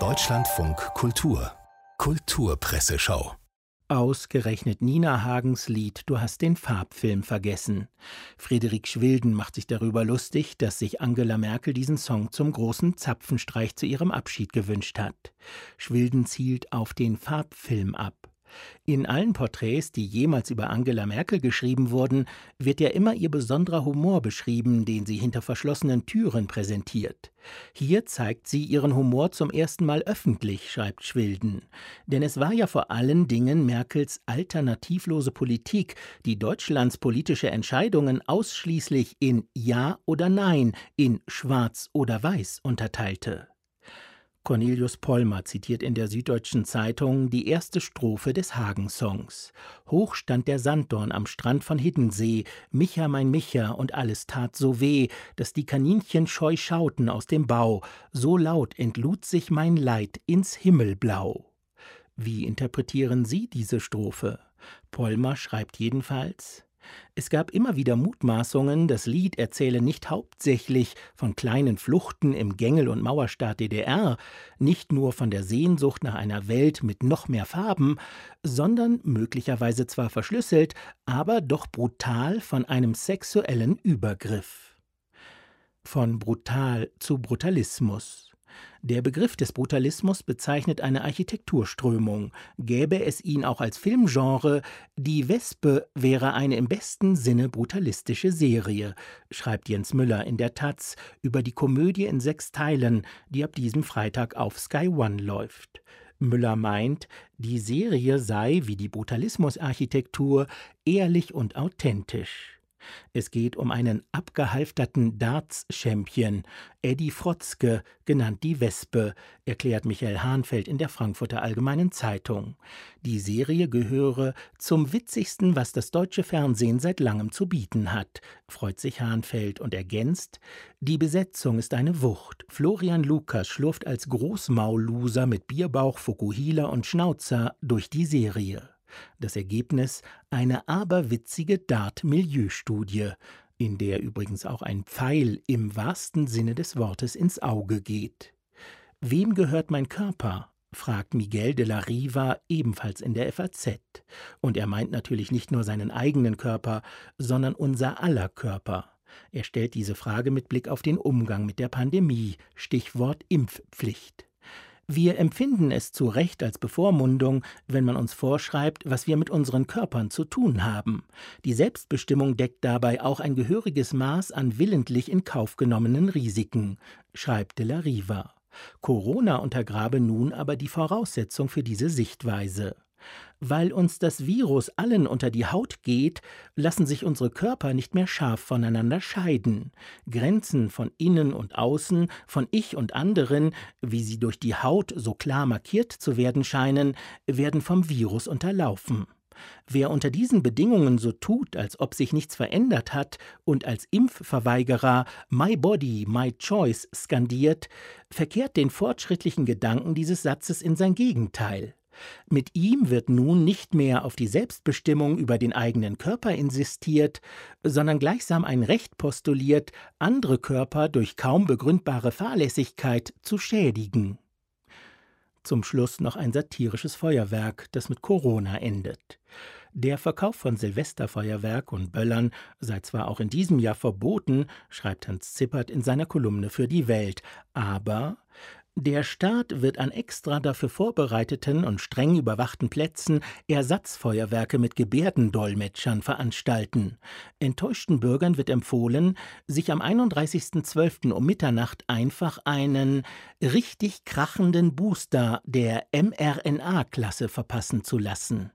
Deutschlandfunk Kultur Kulturpresseschau Ausgerechnet Nina Hagens Lied Du hast den Farbfilm vergessen. Friedrich Schwilden macht sich darüber lustig, dass sich Angela Merkel diesen Song zum großen Zapfenstreich zu ihrem Abschied gewünscht hat. Schwilden zielt auf den Farbfilm ab. In allen Porträts, die jemals über Angela Merkel geschrieben wurden, wird ja immer ihr besonderer Humor beschrieben, den sie hinter verschlossenen Türen präsentiert. Hier zeigt sie ihren Humor zum ersten Mal öffentlich, schreibt Schwilden. Denn es war ja vor allen Dingen Merkels alternativlose Politik, die Deutschlands politische Entscheidungen ausschließlich in Ja oder Nein, in Schwarz oder Weiß unterteilte. Cornelius Pollmer zitiert in der Süddeutschen Zeitung die erste Strophe des Hagen-Songs. Hoch stand der Sanddorn am Strand von Hiddensee, Micha, mein Micha, und alles tat so weh, dass die Kaninchen scheu schauten aus dem Bau, so laut entlud sich mein Leid ins Himmelblau. Wie interpretieren Sie diese Strophe? Pollmer schreibt jedenfalls es gab immer wieder Mutmaßungen, das Lied erzähle nicht hauptsächlich von kleinen Fluchten im Gängel- und Mauerstaat DDR, nicht nur von der Sehnsucht nach einer Welt mit noch mehr Farben, sondern möglicherweise zwar verschlüsselt, aber doch brutal von einem sexuellen Übergriff. Von brutal zu Brutalismus. Der Begriff des Brutalismus bezeichnet eine Architekturströmung. Gäbe es ihn auch als Filmgenre, Die Wespe wäre eine im besten Sinne brutalistische Serie, schreibt Jens Müller in der Taz über die Komödie in sechs Teilen, die ab diesem Freitag auf Sky One läuft. Müller meint, die Serie sei wie die Brutalismusarchitektur ehrlich und authentisch. Es geht um einen abgehalfterten Darts-Champion, Eddie Frotzke, genannt die Wespe, erklärt Michael Hahnfeld in der Frankfurter Allgemeinen Zeitung. Die Serie gehöre zum witzigsten, was das deutsche Fernsehen seit langem zu bieten hat, freut sich Hahnfeld und ergänzt, die Besetzung ist eine Wucht. Florian Lukas schlurft als Großmaulloser mit Bierbauch, Fukuhila und Schnauzer durch die Serie. Das Ergebnis eine aberwitzige Dart-Milieustudie, in der übrigens auch ein Pfeil im wahrsten Sinne des Wortes ins Auge geht. Wem gehört mein Körper? fragt Miguel de la Riva ebenfalls in der FAZ. Und er meint natürlich nicht nur seinen eigenen Körper, sondern unser aller Körper. Er stellt diese Frage mit Blick auf den Umgang mit der Pandemie, Stichwort Impfpflicht. Wir empfinden es zu Recht als Bevormundung, wenn man uns vorschreibt, was wir mit unseren Körpern zu tun haben. Die Selbstbestimmung deckt dabei auch ein gehöriges Maß an willentlich in Kauf genommenen Risiken, schreibt de la Riva. Corona untergrabe nun aber die Voraussetzung für diese Sichtweise. Weil uns das Virus allen unter die Haut geht, lassen sich unsere Körper nicht mehr scharf voneinander scheiden. Grenzen von innen und außen, von ich und anderen, wie sie durch die Haut so klar markiert zu werden scheinen, werden vom Virus unterlaufen. Wer unter diesen Bedingungen so tut, als ob sich nichts verändert hat und als Impfverweigerer My Body, My Choice skandiert, verkehrt den fortschrittlichen Gedanken dieses Satzes in sein Gegenteil. Mit ihm wird nun nicht mehr auf die Selbstbestimmung über den eigenen Körper insistiert, sondern gleichsam ein Recht postuliert, andere Körper durch kaum begründbare Fahrlässigkeit zu schädigen. Zum Schluss noch ein satirisches Feuerwerk, das mit Corona endet. Der Verkauf von Silvesterfeuerwerk und Böllern sei zwar auch in diesem Jahr verboten, schreibt Hans Zippert in seiner Kolumne für die Welt, aber der Staat wird an extra dafür vorbereiteten und streng überwachten Plätzen Ersatzfeuerwerke mit Gebärdendolmetschern veranstalten. Enttäuschten Bürgern wird empfohlen, sich am 31.12. um Mitternacht einfach einen richtig krachenden Booster der mRNA-Klasse verpassen zu lassen.